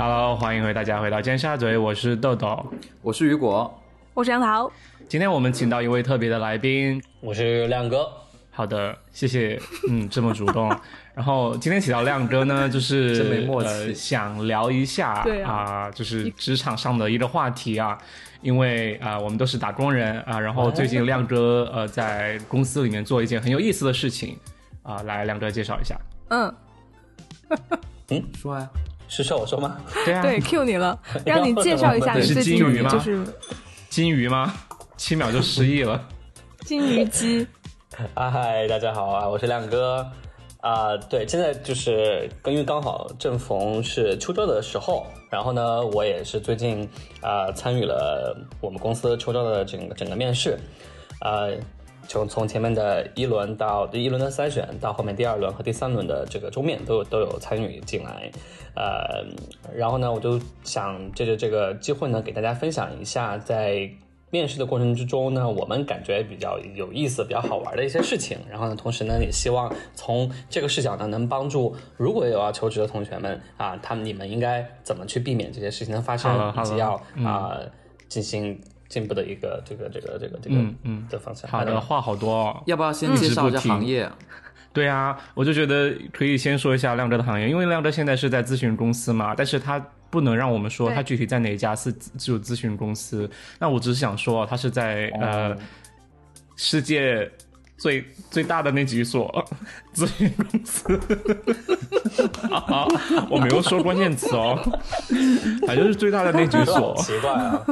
Hello，欢迎回大家回到尖沙咀，我是豆豆，我是雨果，我是杨桃。今天我们请到一位特别的来宾，我是亮哥。好的，谢谢，嗯，这么主动。然后今天请到亮哥呢，就是呃，想聊一下啊，就是职场上的一个话题啊，因为啊，我们都是打工人啊，然后最近亮哥呃在公司里面做一件很有意思的事情啊，来，亮哥介绍一下。嗯，嗯，说呀。是说我说吗？对啊，对，Q 你了，让你介绍一下你是金鱼吗？就是金鱼吗？七秒就失忆了。金鱼姬。啊嗨，大家好啊，我是亮哥啊。对，现在就是因为刚好正逢是秋招的时候，然后呢，我也是最近啊参与了我们公司秋招的整个整个面试啊。从从前面的一轮到第一轮的筛选，到后面第二轮和第三轮的这个桌面都有都有参与进来，呃，然后呢，我就想借着这个机会呢，给大家分享一下在面试的过程之中呢，我们感觉比较有意思、比较好玩的一些事情。然后呢，同时呢，也希望从这个视角呢，能帮助如果有要求职的同学们啊，他们你们应该怎么去避免这些事情的发生，以及要啊进行。进步的一个这个这个这个这个嗯嗯的方向。好的，话好多，哦，要不要先介绍一下行业？对啊，我就觉得可以先说一下亮哥的行业，因为亮哥现在是在咨询公司嘛，但是他不能让我们说他具体在哪一家是只有咨询公司。那我只是想说，他是在呃世界。最最大的那几所咨询公司，啊，我没有说关键词哦，反正是最大的那几所。奇怪啊。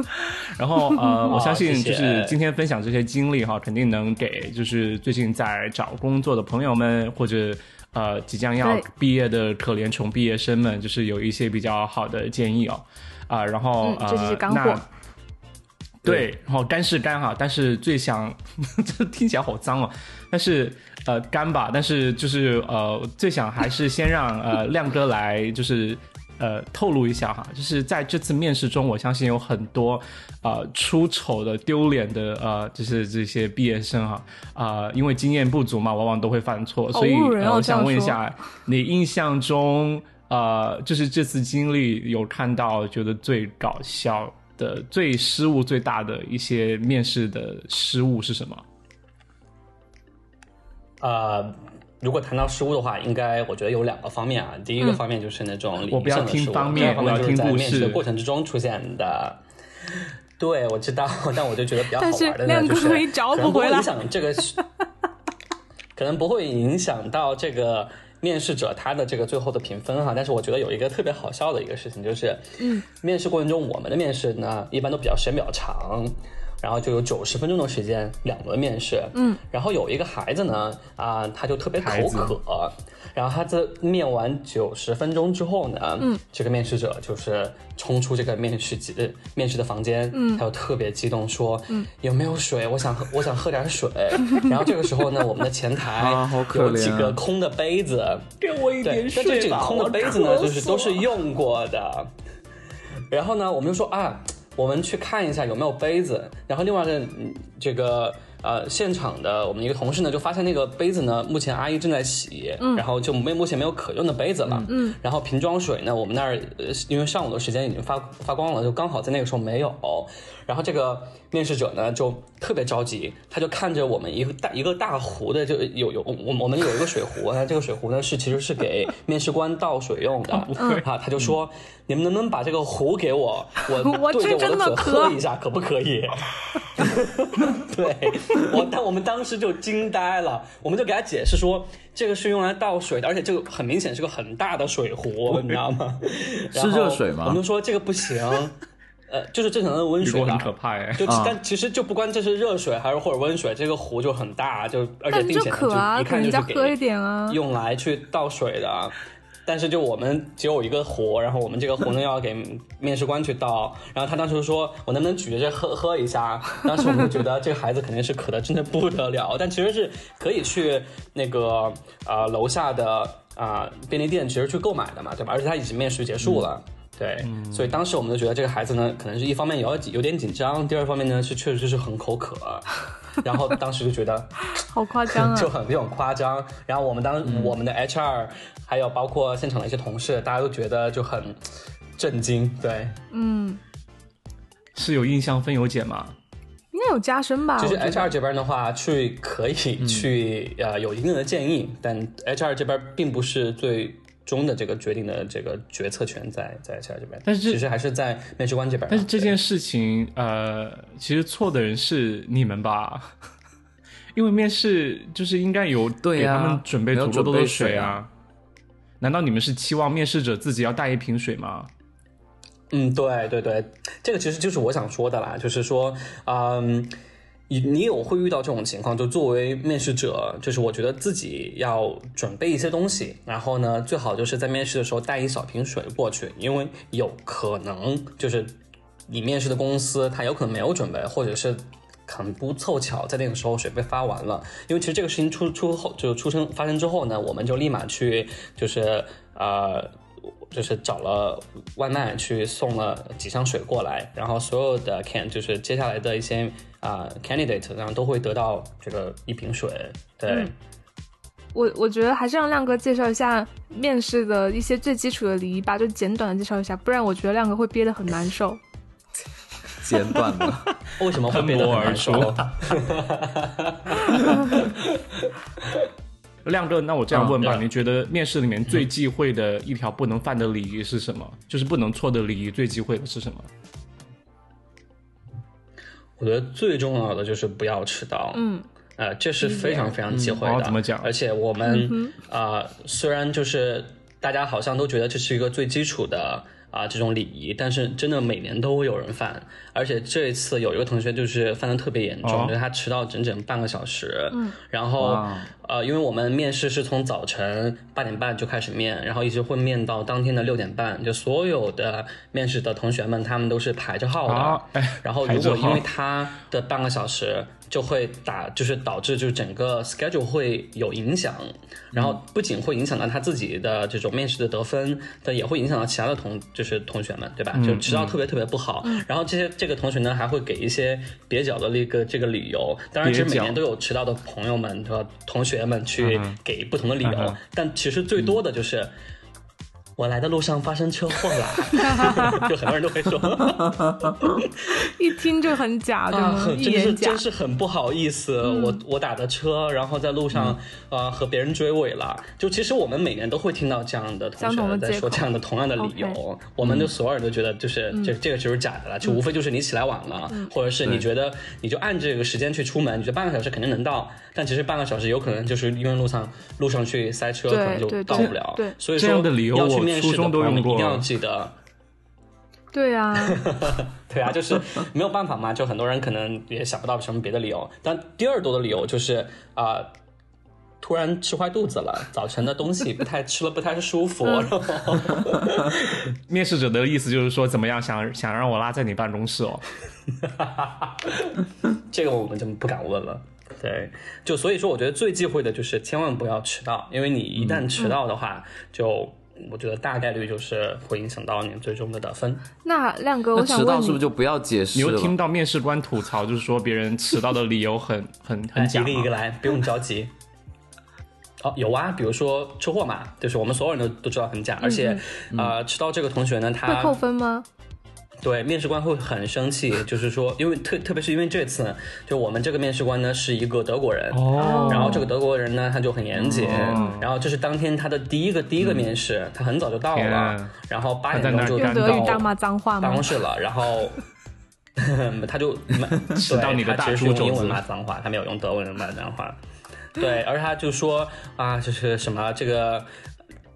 然后呃，我相信就是今天分享这些经历哈，肯定能给就是最近在找工作的朋友们，或者呃即将要毕业的可怜穷毕业生们，就是有一些比较好的建议哦。啊，然后呃，那。对，然后干是干哈，但是最想，这听起来好脏哦。但是呃干吧，但是就是呃最想还是先让呃亮哥来就是呃透露一下哈，就是在这次面试中，我相信有很多呃出丑的、丢脸的呃就是这些毕业生哈啊，因为经验不足嘛，往往都会犯错，所以我想问一下，你印象中呃就是这次经历有看到觉得最搞笑？的最失误最大的一些面试的失误是什么？呃，如果谈到失误的话，应该我觉得有两个方面啊。第一个方面就是那种我不要听方面，就是在面试的过程之中出现的。对，我知道，但我就觉得比较好玩的呢，就是可能不会影响这个，可能不会影响到这个。面试者他的这个最后的评分哈，但是我觉得有一个特别好笑的一个事情，就是，嗯，面试过程中我们的面试呢，一般都比较时间比较长，然后就有九十分钟的时间两轮面试，嗯，然后有一个孩子呢，啊，他就特别口渴。然后他在面完九十分钟之后呢，嗯，这个面试者就是冲出这个面试机面试的房间，嗯，他就特别激动说，嗯，有没有水？我想喝，我想喝点水。然后这个时候呢，我们的前台有几个空的杯子，给我一点水吧。这几个空的杯子呢，就是都是用过的。然后呢，我们就说啊，我们去看一下有没有杯子。然后另外的这个。呃，现场的我们一个同事呢，就发现那个杯子呢，目前阿姨正在洗，然后就没目前没有可用的杯子了。嗯，然后瓶装水呢，我们那儿因为上午的时间已经发发光了，就刚好在那个时候没有。然后这个面试者呢就特别着急，他就看着我们一个大一个大壶的，就有有我我们有一个水壶，那这个水壶呢是其实是给面试官倒水用的。啊，他就说。你们能不能把这个壶给我？我对着我的嘴喝一下，可不可以？对我，但我们当时就惊呆了。我们就给他解释说，这个是用来倒水的，而且这个很明显是个很大的水壶，你知道吗？是热水吗？我们说这个不行，呃，就是正常的温水很可怕哎。就但其实就不管这是热水还是或者温水，这个壶就很大，就而且并且就一看就是给用来去倒水的。但是就我们只有一个壶，然后我们这个壶呢要给面试官去倒，然后他当时说，我能不能举着这喝喝一下？当时我们就觉得这个孩子肯定是渴的真的不得了，但其实是可以去那个呃楼下的啊便利店其实去购买的嘛，对吧？而且他已经面试结束了，对，所以当时我们就觉得这个孩子呢，可能是一方面有有点紧张，第二方面呢是确实是很口渴，然后当时就觉得 好夸张啊，就很这种夸张。然后我们当我们的 HR。还有包括现场的一些同事，大家都觉得就很，震惊。对，嗯，是有印象分有解吗？应该有加深吧？就是我觉得 HR 这边的话，去可以去、呃有一定的建议，但 HR 这边并不是最终的这个决定的这个决策权在在 HR 这边，但是其实还是在面试官这边。但是这件事情，呃，其实错的人是你们吧？因为面试就是应该有给他们准备足够多的准备水水啊。难道你们是期望面试者自己要带一瓶水吗？嗯，对对对，这个其实就是我想说的啦，就是说，嗯，你你有会遇到这种情况，就作为面试者，就是我觉得自己要准备一些东西，然后呢，最好就是在面试的时候带一小瓶水过去，因为有可能就是你面试的公司它有可能没有准备，或者是。很不凑巧，在那个时候水被发完了，因为其实这个事情出出后就是出生发生之后呢，我们就立马去就是呃就是找了外卖去送了几箱水过来，然后所有的 can 就是接下来的一些啊、candidate，然后都会得到这个一瓶水。对，嗯我我觉得还是让亮哥介绍一下面试的一些最基础的礼仪吧，就简短的介绍一下，不然我觉得亮哥会憋得很难受。简短的。为什么会变得很难受？亮哥，那我这样问吧，嗯你觉得面试里面最忌讳的一条不能犯的礼仪是什么？就是不能错的礼仪，最忌讳的是什么？我觉得最重要的就是不要迟到。嗯，呃，这是非常非常忌讳的。哦怎么讲而且我们啊、呃虽然就是大家好像都觉得这是一个最基础的啊、这种礼仪，但是真的每年都会有人犯。而且这一次有一个同学就是犯的特别严重，哦就是他迟到整整半个小时。嗯，然后呃，因为我们面试是从早晨八点半就开始面，然后一直会面到当天的六点半，就所有的面试的同学们他们都是排着号的。啊，哎，然后如果因为他的半个小时就会打，就是导致就是整个 schedule 会有影响，然后不仅会影响到他自己的这种面试的得分，但也会影响到其他的同就是同学们，对吧？就迟到特别特别不好。然后这些这个同学呢还会给一些蹩脚的那个这个理由，当然其实每年都有迟到的朋友们对吧？同学们去给不同的理由，但其实最多的就是。我来的路上发生车祸了，就很多人都会说，一听就很假，对啊，吗？很真是真。是很不好意思，嗯我我打的车，然后在路上呃和别人追尾了。就其实我们每年都会听到这样的同学在说这样的同样的理由我们就所有人都觉得就是嗯这这个就是假的了，就无非就是你起来晚了，或者是你觉得你就按这个时间去出门，你觉得半个小时肯定能到，但其实半个小时有可能就是因为路上路上去塞车，可能就到不了。对所以说这样的理由我要去面试中的朋友们都用过一定要记得。对啊，对啊，就是没有办法嘛，就很多人可能也想不到什么别的理由。但第二多的理由就是啊、突然吃坏肚子了，早晨的东西不太吃了不太舒服，然后 面试者的意思就是说，怎么样想想让我拉在你办公室哦？这个我们就不敢问了。对，就所以说，我觉得最忌讳的就是千万不要迟到，因为你一旦迟到的话，就我觉得大概率就是会影响到你最终的得分。那亮哥，我想问迟到是不是，就不要解释了？有听到面试官吐槽，就是说别人迟到的理由很很很假吗一个一个来，不用着急。哦，有啊，比如说车祸嘛，就是我们所有人都都知道很假，而且，呃，迟到这个同学呢，他会扣分吗？对面试官会很生气，就是说，因为特特别是因为这次，就我们这个面试官呢是一个德国人，哦然后这个德国人呢他就很严谨，哦然后这是当天他的第一个第一个面试，他很早就到了，然后八点钟就用德语大到骂脏话吗办公？室了，然后 他就指到 你的大对他其实是猪肘子用英文骂脏话，他没有用德文骂脏话。对，而他就说啊，就是什么这个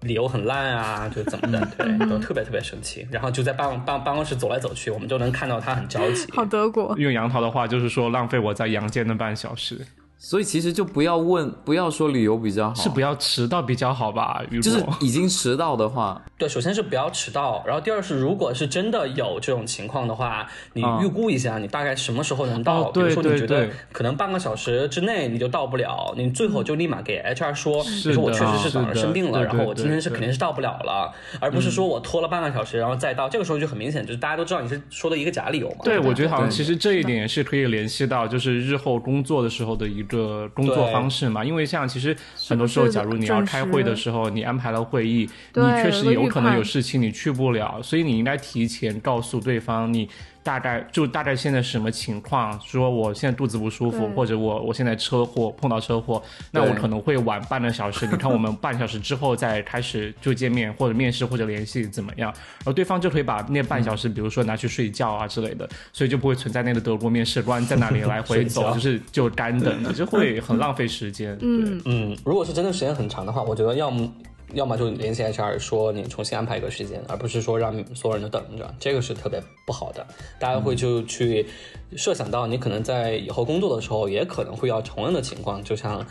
理由很烂啊，就怎么的，嗯。对，都特别特别生气，然后就在办办办公室走来走去，我们就能看到他很着急。好德国，用杨桃的话就是说浪费我在阳间的半小时，所以其实就不要问，不要说理由比较好，是不要迟到比较好吧？就是，已经迟到的话，对，首先是不要迟到，然后第二是，如果是真的有这种情况的话，你啊预估一下，你大概什么时候能到？哦对比如说你觉得可能半个小时之内你就到不了，你最后就立马给 HR 说，你说我确实是早上生病了，然后我今天是肯定是到不了了，而不是说我拖了半个小时然后再到，这个时候就很明显，就是大家都知道你是说的一个假理由嘛。对，我觉得好像其实这一点也是可以联系到，就是日后工作的时候的一个工作方式嘛。因为像其实很多时候，假如你要开会的时时候，你安排了会议，你确实有可能有事情你去不了，所以你应该提前告诉对方你。大概就大概现在什么情况？说我现在肚子不舒服，或者我我现在车祸碰到车祸，那我可能会晚半个小时。你看我们 半小时之后再开始就见面或者面试或者联系怎么样？然后对方就可以把那半小时，比如说拿去睡觉啊之类的，所以就不会存在那个德国面试官在那里来回 走，就是就干等的，就会很浪费时间。嗯，嗯，如果是真的时间很长的话，我觉得要么要么就联系 HR 说你重新安排一个时间，而不是说让所有人都等着，这个是特别不好的。大家会就去设想到你可能在以后工作的时候也可能会要同样的情况，就像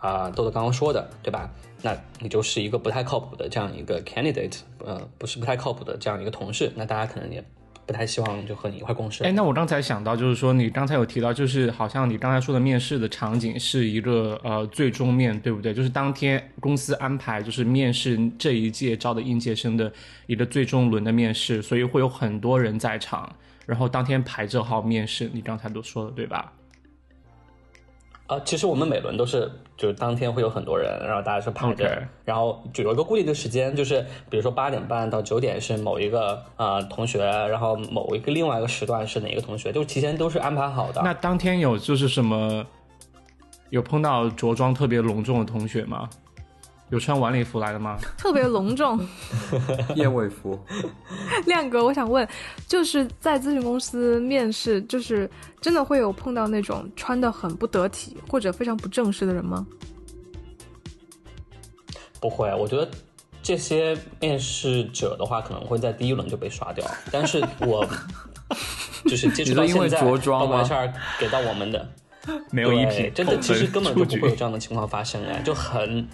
啊、豆豆刚刚说的，对吧？那你就是一个不太靠谱的这样一个 candidate，呃，不是不太靠谱的这样一个同事，那大家可能也不太希望就和你一块共事。哎，那我刚才想到，就是说你刚才有提到，就是好像你刚才说的面试的场景是一个呃最终面对不对？就是当天公司安排就是面试这一届招的应届生的一个最终轮的面试，所以会有很多人在场，然后当天排着号面试。你刚才都说了对吧？啊，其实我们每轮都是，就是当天会有很多人，然后大家是排着然后就有一个固定的时间，就是比如说八点半到九点是某一个呃同学，然后某一个另外一个时段是哪一个同学，就提前都是安排好的。那当天有就是什么有碰到着装特别隆重的同学吗？有穿晚礼服来的吗？特别隆重。燕尾服，亮哥，我想问，就是在咨询公司面试，就是真的会有碰到那种穿的很不得体或者非常不正式的人吗？不会，我觉得这些面试者的话，可能会在第一轮就被刷掉。但是我就是接触到现在，着装包括吗 HR 给到我们的，没有一品，真的其实根本就不会有这样的情况发生哎，就很。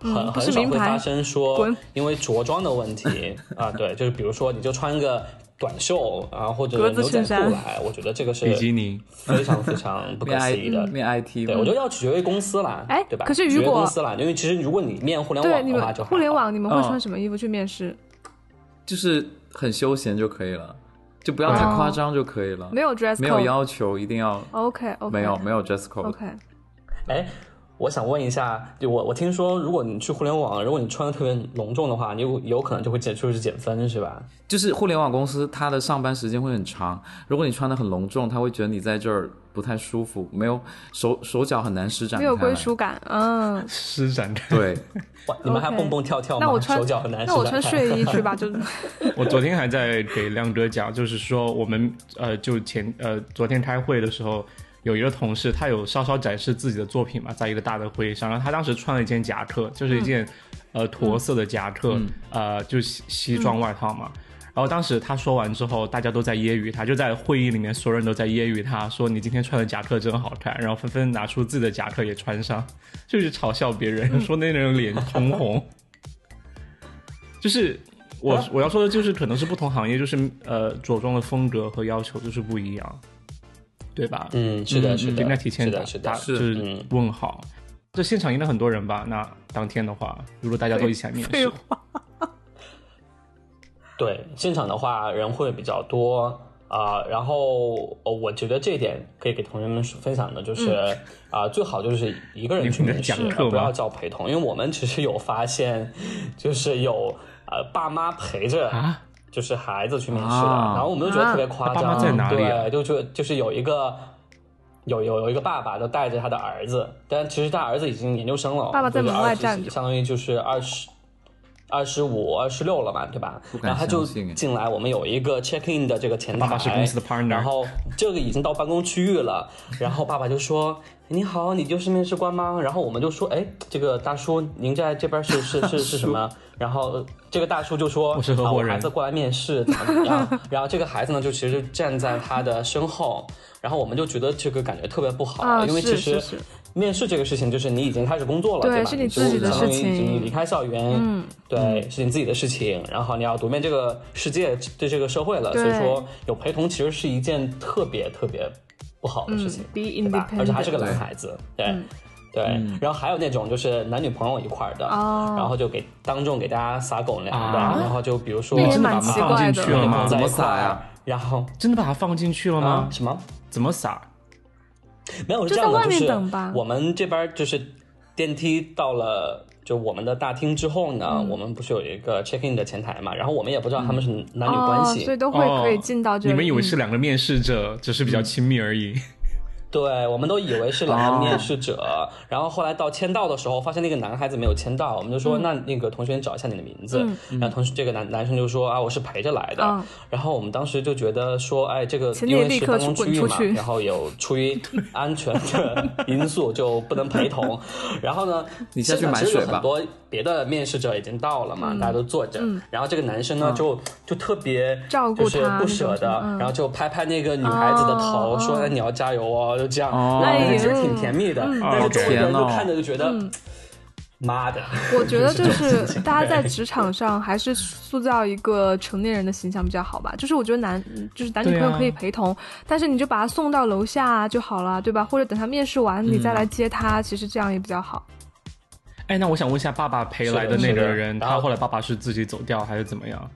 很嗯不很少是名牌会发生说，因为着装的问题 啊，对，就是比如说你就穿个短袖啊或者格子牛仔衬衫裤来，我觉得这个是比基尼。非常非常不可面思议的。面 IT 对，我觉得要取决于公司啦，哎对吧？取决于可是如果公司啦，因为其实如果你面互联对，你们网的话互联网你们会嗯穿什么衣服去面试？就是很休闲就可以了，就不要太夸张就可以了，没有 dress code，没有要求一定要 OK OK，没有没有 dress code，OK，哎，我想问一下，就我我听说，如果你去互联网，如果你穿的特别隆重的话，你有有可能就会减，就是减分，是吧？就是互联网公司它的上班时间会很长，如果你穿的很隆重，他会觉得你在这儿不太舒服，没有手手脚很难施展，没有归属。感，嗯，施展开。对，你们还蹦蹦跳跳吗？那我穿手脚很难那我穿施展开睡衣去吧，就我昨天还在给亮哥讲，就是说我们呃，就前呃昨天开会的时候，有一个同事他有稍稍展示自己的作品嘛，在一个大的会议上，然后他当时穿了一件夹克，就是一件、呃驼色的夹克，呃就西西装外套嘛。然后当时他说完之后，大家都在揶揄他，就在会议里面，所有人都在揶揄他，说你今天穿的夹克真好看，然后纷纷拿出自己的夹克也穿上，就是嘲笑别人，说那人脸通红。就是我我要说的就是，可能是不同行业，就是呃着装的风格和要求就是不一样，对吧？嗯，是的，嗯是的，应该提前打是的，是的，打就是嗯问好。这现场应该很多人吧？那当天的话，如果大家都一起来面试，对，现场的话人会比较多啊、然后呃我觉得这一点可以给同学们分享的就是啊、最好就是一个人去面试，讲课不要叫陪同，因为我们其实有发现，就是有呃爸妈陪着啊就是孩子去面试的，啊然后我们就觉得特别夸张，那爸妈在哪里啊对，就就就是有一个。有有有一个爸爸就带着他的儿子，但其实他儿子已经研究生了，爸爸在就是门外站着相当于就是二十。二十五、二十六了嘛，对吧？然后他就进来，我们有一个 check in 的这个前台，爸爸是公司的 partner 然后这个已经到办公区域了，然后爸爸就说：“你好，你就是面试官吗？”然后我们就说：“哎，这个大叔，您在这边是是是是什么？”然后这个大叔就说：“我是合伙人啊我孩子过来面试，怎么怎么样？” 然后这个孩子呢，就其实站在他的身后，然后我们就觉得这个感觉特别不好，啊因为其实面试这个事情，就是你已经开始工作了，吧？对是你自己的就相当于事情已经离开校园，嗯，对，是你自己的事情，然后你要独面这个世界，对这个社会了，所以说有陪同其实是一件特别特别不好的事情，对吧？而且还是个男孩子，对。嗯对，然后还有那种就是男女朋友一块儿的，哦然后就给当众给大家撒狗粮的，啊然后就比如说真的把它放进去了吗？怎么在一块儿撒呀？然后真的把它放进去了吗？啊什么？怎么撒？没有是就这样的，在外面就是等吧我们这边就是电梯到了。就我们的大厅之后呢，嗯我们不是有一个 check in 的前台嘛，然后我们也不知道他们是男女关系，哦，所以都会可以进到这哦。你们以为嗯是两个面试者，只是比较亲密而已。对，我们都以为是两个哦。面试者，然后后来到签到的时候，发现那个男孩子没有签到，我们就说、那那个同学你找一下你的名字，然后同学这个男男生就说啊我是陪着来的，嗯。然后我们当时就觉得说哎这个因为是办公区域嘛然后有出于安全的因素就不能陪同，然后呢你下去买水吧别的面试者已经到了嘛，嗯。大家都坐着，然后这个男生呢就就特别照顾就是不他那种舍得，嗯。然后就拍拍那个女孩子的头，哦说哎你要加油哦，就这样。其实挺甜蜜的，嗯但是周围人就看着就觉得，嗯。妈的，我觉得就是 大家在职场上还是塑造一个成年人的形象比较好吧。就是我觉得男就是男女朋友可以陪同，但是你就把他送到楼下就好了，对吧？或者等他面试完你再来接他，其实这样也比较好。哎，那我想问一下，爸爸陪来的那个人，然后他后来爸爸是自己走掉还是怎么样？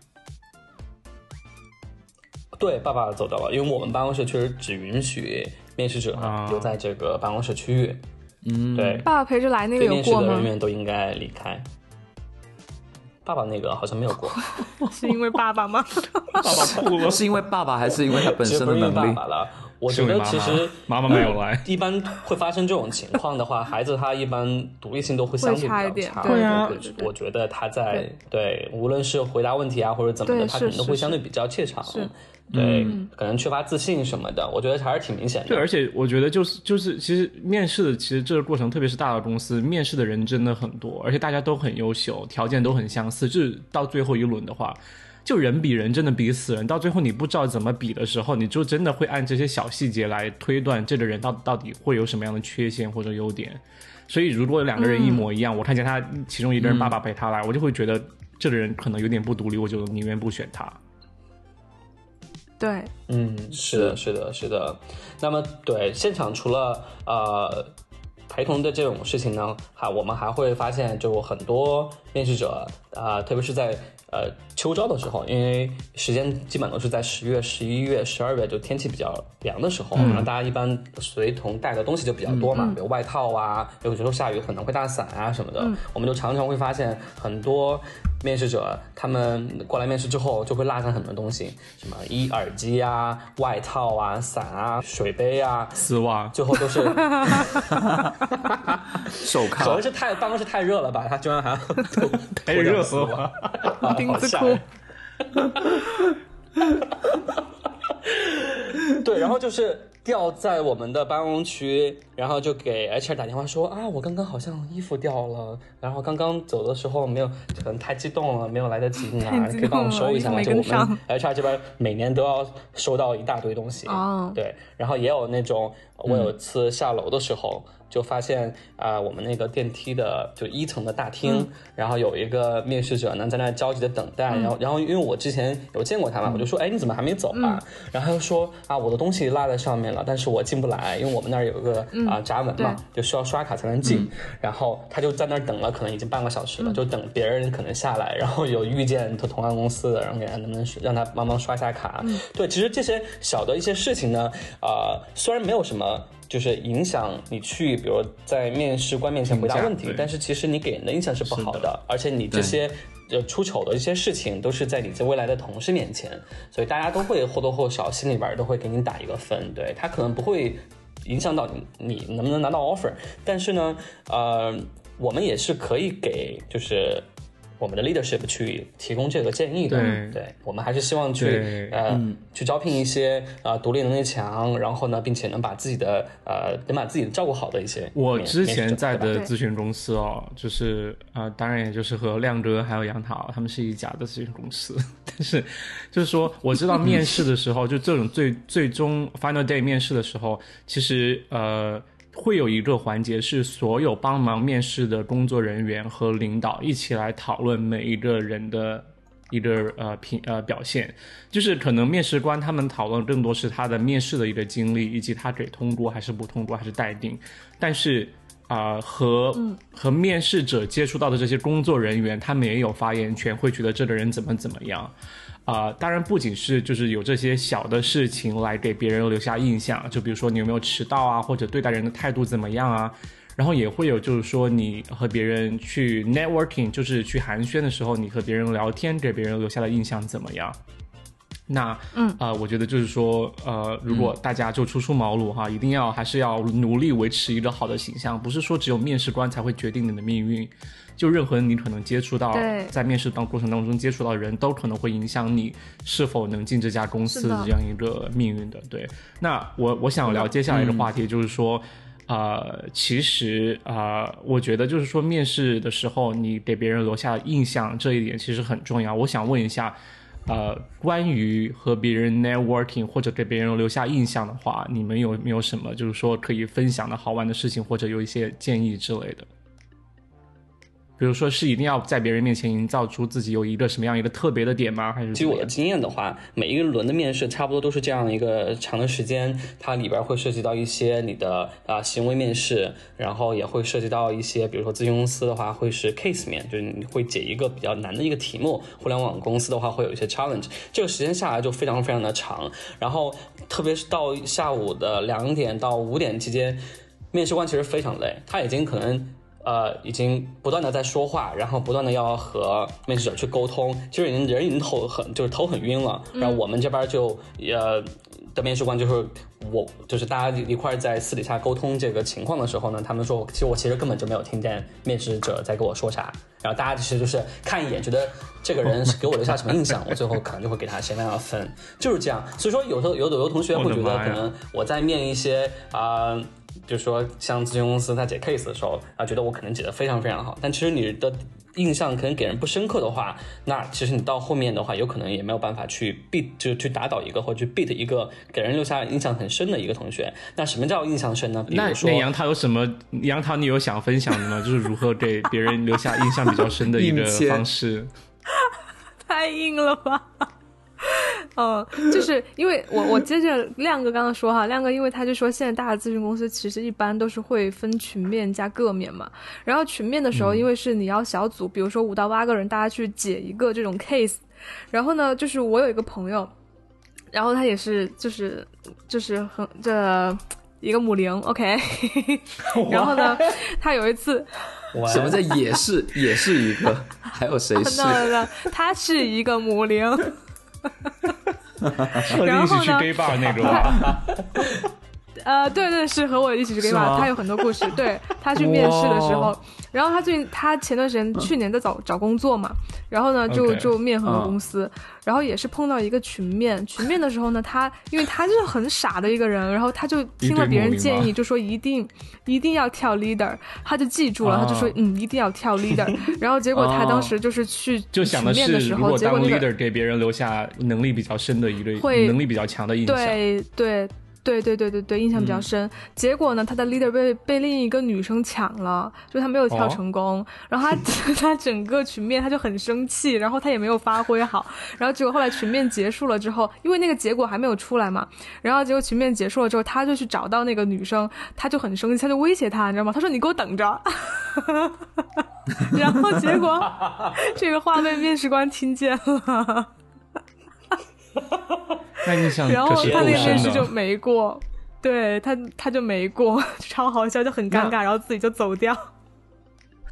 对，爸爸走掉了，因为我们办公室确实只允许面试者啊留在这个办公室区域，嗯，对，爸爸陪着来那个有非面试过吗的人？员都应该离开。爸爸那个好像没有过，是因为爸爸吗？爸爸哭了，是因为爸爸还是因为他本身的能力？爸了。我觉得其实妈妈没有来。一般会发生这种情况的话，孩子他一般独立性都会相对比较差。点对。啊。我觉得他在对，无论是回答问题啊或者怎么的，他可能都会相对比较怯场。是。对，可能缺乏自信什么的，我觉得还是挺明显的。对，而且我觉得就是就是，其实面试的其实这个过程，特别是大的公司，面试的人真的很多，而且大家都很优秀，条件都很相似。就是到最后一轮的话，就人比人真的比死人。到最后你不知道怎么比的时候，你就真的会按这些小细节来推断这个人到到底会有什么样的缺陷或者优点。所以如果两个人一模一样，我看见他其中一个人爸爸陪他来，我就会觉得这个人可能有点不独立，我就宁愿不选他。对，嗯，是的，是的，是的。那么，对现场除了呃陪同的这种事情呢，还我们还会发现，就很多面试者啊、特别是在呃秋招的时候，因为时间基本都是在十月、十一月、十二月，就天气比较凉的时候，然后大家一般随同带的东西就比较多嘛，比如外套啊，有时候下雨可能会带伞啊什么的，我们就常常会发现很多。面试者他们过来面试之后，就会落下很多东西，什么一耳机啊、外套啊、伞啊、水杯啊，丝袜，最后都是 手可铐能是太办公室太热了吧，他居然还要太热死我了，钉子裤。对，然后就是掉在我们的办公区，然后就给 HR 打电话说啊，我刚刚好像衣服掉了，然后刚刚走的时候没有，可能太激动了，没有来得及拿，可以帮我收一下吗？就我们 HR 这边每年都要收到一大堆东西，哦对，然后也有那种，我有一次下楼的时候。就发现啊、我们那个电梯的就一层的大厅，然后有一个面试者呢在那焦急的等待，然后然后因为我之前有见过他嘛，我就说，哎，你怎么还没走啊？然后他就说啊，我的东西落在上面了，但是我进不来，因为我们那儿有一个啊、闸门嘛，就需要刷卡才能进。然后他就在那儿等了，可能已经半个小时了，就等别人可能下来，然后有遇见他同行公司的，然后给他能不能让他帮忙刷一下卡。对，其实这些小的一些事情呢，啊、虽然没有什么。就是影响你去，比如在面试官面前回答问题但是其实你给人的印象是不好是的，而且你这些呃出丑的一些事情都是在你在未来的同事面前，所以大家都会或多或少心里边都会给你打一个分，对他可能不会影响到你你能不能拿到 offer，但是呢，呃，我们也是可以给就是。我们的 leadership 去提供这个建议的，对我们还是希望去对呃、去招聘一些呃独立能力强，然后呢，并且能把自己的呃能把自己照顾好的一些。我之前在的咨询公司哦，就是呃，当然也就是和亮哥还有杨桃他们是一家的咨询公司，但是就是说我知道面试的时候，就这种最最终 final day 面试的时候，其实呃。会有一个环节是所有帮忙面试的工作人员和领导一起来讨论每一个人的一个呃评呃表现，就是可能面试官他们讨论更多是他的面试的一个经历，以及他给通过还是不通过还是待定，但是啊、和、和面试者接触到的这些工作人员，他们也有发言权，会觉得这个人怎么怎么样。啊、当然不仅是就是有这些小的事情来给别人留下印象，就比如说你有没有迟到啊，或者对待人的态度怎么样啊，然后也会有就是说你和别人去 networking，就是去寒暄的时候，你和别人聊天给别人留下的印象怎么样？那嗯呃，我觉得就是说，呃，如果大家就初出茅庐哈，一定要还是要努力维持一个好的形象，不是说只有面试官才会决定你的命运，就任何你可能接触到在面试当过程当中接触到的人都可能会影响你是否能进这家公司的的这样一个命运的。对，那我我想聊接下来的话题就是说。呃，其实呃，我觉得就是说，面试的时候你给别人留下印象这一点其实很重要。我想问一下，呃，关于和别人 networking 或者给别人留下印象的话，你们有没有什么就是说可以分享的好玩的事情，或者有一些建议之类的？比如说是一定要在别人面前营造出自己有一个什么样一个特别的点吗？还是据我的经验的话，每一个轮的面试差不多都是这样一个长的时间，它里边会涉及到一些你的啊、行为面试，然后也会涉及到一些，比如说咨询公司的话会是 case 面，就是你会解一个比较难的一个题目；互联网公司的话会有一些 challenge，这个时间下来就非常非常的长，然后特别是到下午的两点到五点期间，面试官其实非常累，他已经可能。呃，已经不断的在说话，然后不断的要和面试者去沟通，其实已经人已经头很就是头很晕了。然后我们这边就呃的面试官就是我，就是大家一块在私底下沟通这个情况的时候呢，他们说，其实我其实根本就没有听见面试者在跟我说啥。然后大家其实就是看一眼，觉得这个人是给我留下什么印象，我最后可能就会给他什么样的分，就是这样。所以说，有时候有的有的同学会觉得，可能我在面一些啊。就是说，像咨询公司他解 case 的时候啊，觉得我可能解得非常非常好，但其实你的印象可能给人不深刻的话，那其实你到后面的话，有可能也没有办法去 beat，就去打倒一个或者去 beat 一个给人留下印象很深的一个同学。那什么叫印象深呢？那如说那杨桃有什么？杨桃，你有想分享的吗？就是如何给别人留下印象比较深的一个方式？太硬了吧？嗯，就是因为我我接着亮哥刚刚说哈，亮哥因为他就说现在大的咨询公司其实一般都是会分群面加个面嘛，然后群面的时候，因为是你要小组，比如说五到八个人，大家去解一个这种 case，然后呢，就是我有一个朋友，然后他也是就是就是很这一个母零，OK，然后呢，他有一次。什么叫也是也是一个？还有谁 是？no, no, no, 他是一个母零，然后呢 gay bar 那种啊？呃，对对，是和我一起去 gay bar，他有很多故事。对他去面试的时候，然后他最近他前段时间去年在找找工作嘛，然后呢就就面很多嗯。公司，然后也是碰到一个群面，群面的时候呢，他因为他就是很傻的一个人，然后他就听了别人建议，就说一定一定要跳 leader，他就记住了，他就说哦嗯一定要跳 leader，然后结果他当时就是去就想的时候，如果当结果 leader 给别人留下能力比较深的一个会能力比较强的印象。对对对对对对对，印象比较深。结果呢，他的 leader 被被另一个女生抢了，就他没有跳哦成功。然后他他整个群面他就很生气，然后他也没有发挥好。然后结果后来群面结束了之后，因为那个结果还没有出来嘛，然后结果群面结束了之后，他就去找到那个女生，他就很生气，他就威胁她，你知道吗？他说你给我等着。然后结果这个话被面试官听见了。然后他那个面试就。没过，对他他就没过，超好笑，就很尴尬，然后自己就走掉。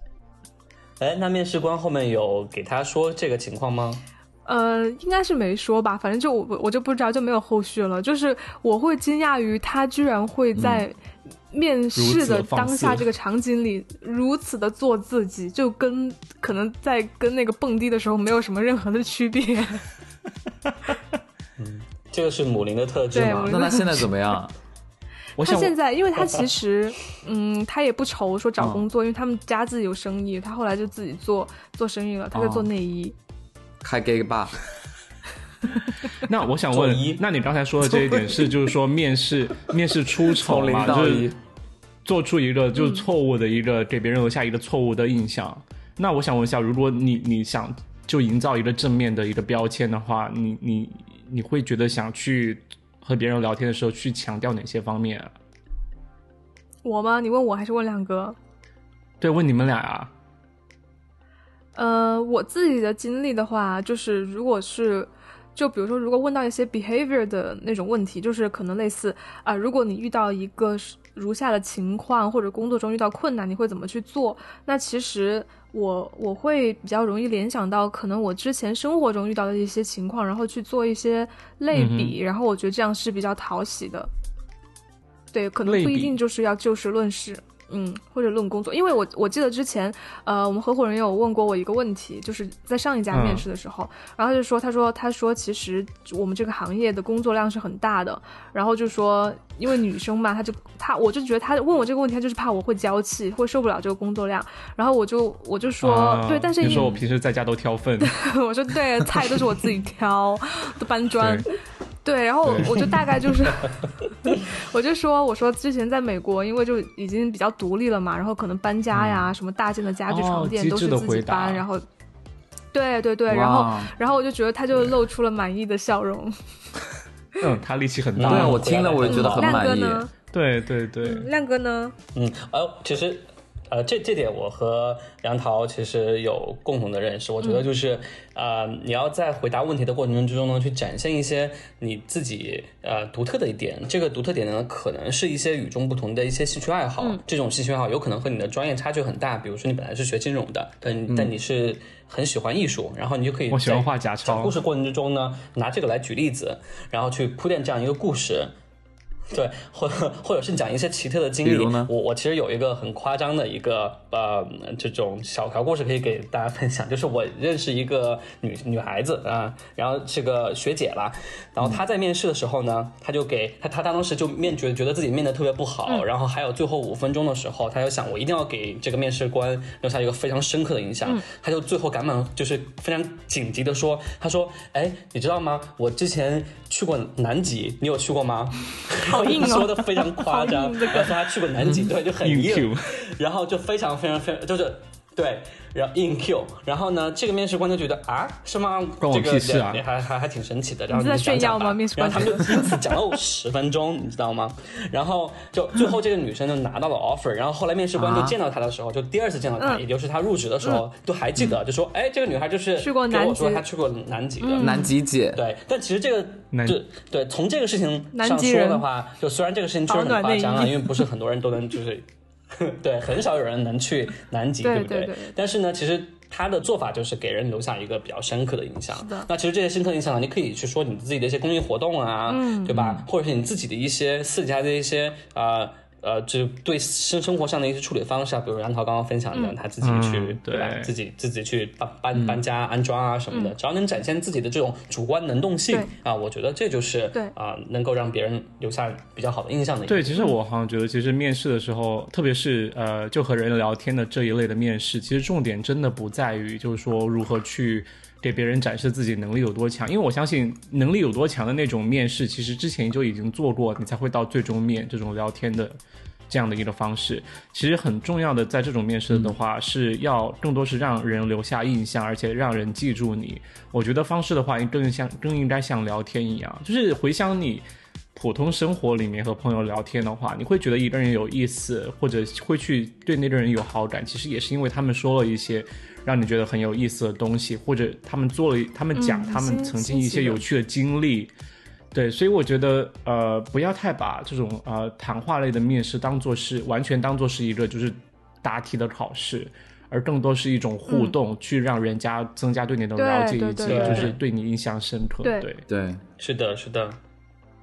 哎，那面试官后面有给他说这个情况吗？呃，应该是没说吧，反正就我我就不知道，就没有后续了。就是我会惊讶于他居然会在面试的当下这个场景里如此的做自己，就跟可能在跟那个蹦迪的时候没有什么任何的区别。这个是母林的特质吗对？那他现在怎么样？我他现在，因为他其实，嗯，他也不愁说找工作，因为他们家自己有生意，他后来就自己做做生意了，他在做哦内衣。开 gay bar？那我想问一，那你刚才说的这一点是，就是说面试面试出丑嘛，就是。做出一个就是错误的一个、给别人留下一个错误的印象。那我想问一下，如果你你想就营造一个正面的一个标签的话，你你你会觉得想去和别人聊天的时候去强调哪些方面啊？我吗？你问我还是问亮哥？对，问你们俩啊。呃，我自己的经历的话，就是如果是，就比如说，如果问到一些 behavior 的那种问题，就是可能类似啊、如果你遇到一个如下的情况，或者工作中遇到困难，你会怎么去做？那其实我我会比较容易联想到，可能我之前生活中遇到的一些情况，然后去做一些类比，然后我觉得这样是比较讨喜的。对，可能不一定就是要就事论事。嗯，或者论工作，因为我我记得之前，呃，我们合伙人有问过我一个问题，就是在上一家面试的时候，然后他就说，他说，他说，其实我们这个行业的工作量是很大的，然后就说，因为女生嘛，他就他，我就觉得他问我这个问题，他就是怕我会娇气，会受不了这个工作量，然后我就我就说，啊对，但是因你说我平时在家都挑粪，我说对，菜都是我自己挑，都搬砖。对对，然后对我就大概就是，我就说，我说之前在美国，因为就已经比较独立了嘛，然后可能搬家呀，什么大件的家具、哦床垫机都是自己智的回搬，然后，对对对，然后然后我就觉得他就露出了满意的笑容。嗯，他力气很大。对啊，嗯我听了我也觉得很亮哥满意。呢？对对对，嗯亮哥呢？嗯，呃，其实，呃，这这点我和杨桃其实有共同的认识。我觉得就是，呃，你要在回答问题的过程之中呢，去展现一些你自己呃独特的一点。这个独特点呢，可能是一些与众不同的一些兴趣爱好。这种兴趣爱好有可能和你的专业差距很大。比如说你本来是学金融的，但但你是很喜欢艺术，然后你就可以我喜欢在画假钞讲故。事过程之中呢，拿这个来举例子，然后去铺垫这样一个故事。对，或或者是讲一些奇特的经历。比如呢我我其实有一个很夸张的一个呃这种小小故事可以给大家分享，就是我认识一个女女孩子啊、然后是个学姐啦，然后她在面试的时候呢，她就给她她她当时就面觉觉得自己面的特别不好，然后还有最后五分钟的时候，她就想我一定要给这个面试官留下一个非常深刻的印象，她就最后赶忙就是非常紧急的说，她说，哎，你知道吗？我之前去过南极，你有去过吗？好硬哦。说的非常夸张，好硬这个。然后说他去过南极，对，就很硬。然后就非常非常非常就是对，然后硬 Q，然后呢，这个面试官就觉得啊，是吗？关我这个屁事啊。也还还还挺神奇的。然后你是在炫耀讲吧。吗面试官？然后他们就因此讲了我十分钟，你知道吗？然后就最后这个女生就拿到了 offer，然后后来面试官就啊。见到她的时候，就第二次见到她，嗯。也就是她入职的时候，都还记得，就说哎，这个女孩就是去过给我南极。说她去过南极的。南极姐，对，但其实这个南就对从这个事情上说的话，就虽然这个事情确实很夸张啊，因为不是很多人都能就是，对，很少有人能去南极，不对不对但是呢，其实。他的做法就是给人留下一个比较深刻的印象。那其实这些深刻印象呢，你可以去说你自己的一些公益活动啊，嗯对吧？或者是你自己的一些私底下的一些呃呃，就对生生活上的一些处理方式啊，比如杨桃刚刚分享的，他自己去、嗯对吧？自己自己去搬搬搬家、安装啊什么的，只要能展现自己的这种主观能动性啊，我觉得这就是对啊、能够让别人留下比较好的印象的一。对，其实我好像觉得，其实面试的时候，特别是呃，就和人聊天的这一类的面试，其实重点真的不在于就是说如何去给别人展示自己能力有多强，因为我相信能力有多强的那种面试，其实之前就已经做过，你才会到最终面这种聊天的。这样的一个方式，其实很重要的，在这种面试的话，是要更多是让人留下印象，而且让人记住你。我觉得方式的话，更像更应该像聊天一样，就是回想你普通生活里面和朋友聊天的话，你会觉得一个人有意思，或者会去对那个人有好感，其实也是因为他们说了一些让你觉得很有意思的东西，或者他们做了，他们讲嗯他们曾经一些有趣的。经历。对，所以我觉得，呃，不要太把这种呃谈话类的面试当做是完全当做是一个就是答题的考试，而更多是一种互动，去让人家增加对你的了解，以及就是对你印象深刻。对对，对，是的，是的，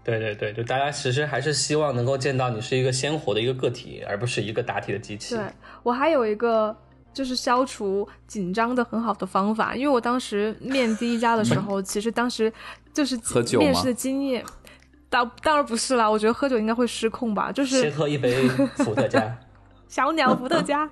对对对，就大家其实还是希望能够见到你是一个鲜活的一个个体，而不是一个答题的机器。对我还有一个就是消除紧张的很好的方法，因为我当时面第一家的时 候，其实当时就是喝酒面试的经验。当当然不是啦，我觉得喝酒应该会失控吧，就是先喝一杯伏特加。小鸟伏特加。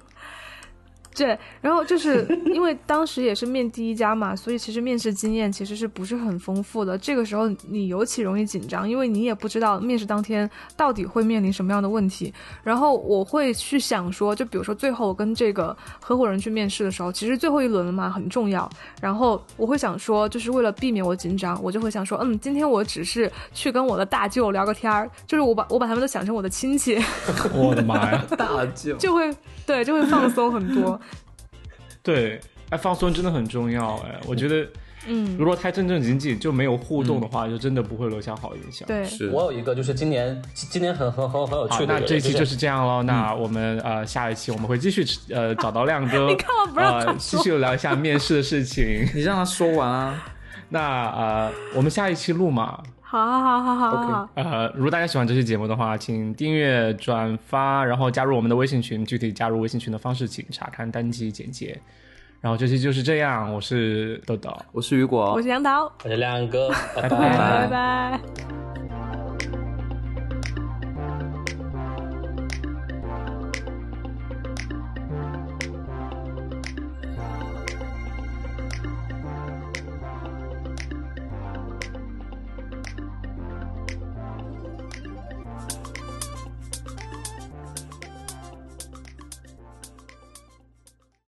对，然后就是因为当时也是面第一家嘛，所以其实面试经验其实是不是很丰富的。这个时候你尤其容易紧张，因为你也不知道面试当天到底会面临什么样的问题。然后我会去想说，就比如说最后我跟这个合伙人去面试的时候，其实最后一轮了嘛，很重要。然后我会想说，就是为了避免我紧张，我就会想说，嗯，今天我只是去跟我的大舅聊个天儿，就是我把我把他们都想成我的亲戚，我的妈呀！大舅就会对就会放松很多。对，哎，放松真的很重要。哎，我觉得，嗯，如果太正正经经就没有互动的话，就真的不会留下好印象。对，是我有一个就是今年今年很很很很有趣，的，那这一期就就是这样喽。那我们呃下一期我们会继续呃 找到亮哥，你干嘛不让他呃继续聊一下面试的事情。你让他说完啊。那呃我们下一期录嘛，好好好好好好。呃，如果大家喜欢这期节目的话，请订阅、转发，然后加入我们的微信群。具体加入微信群的方式，请查看单集简介。然后这期就是这样，我是豆豆，我是雨果，我是杨桃，我是亮哥，拜拜拜拜。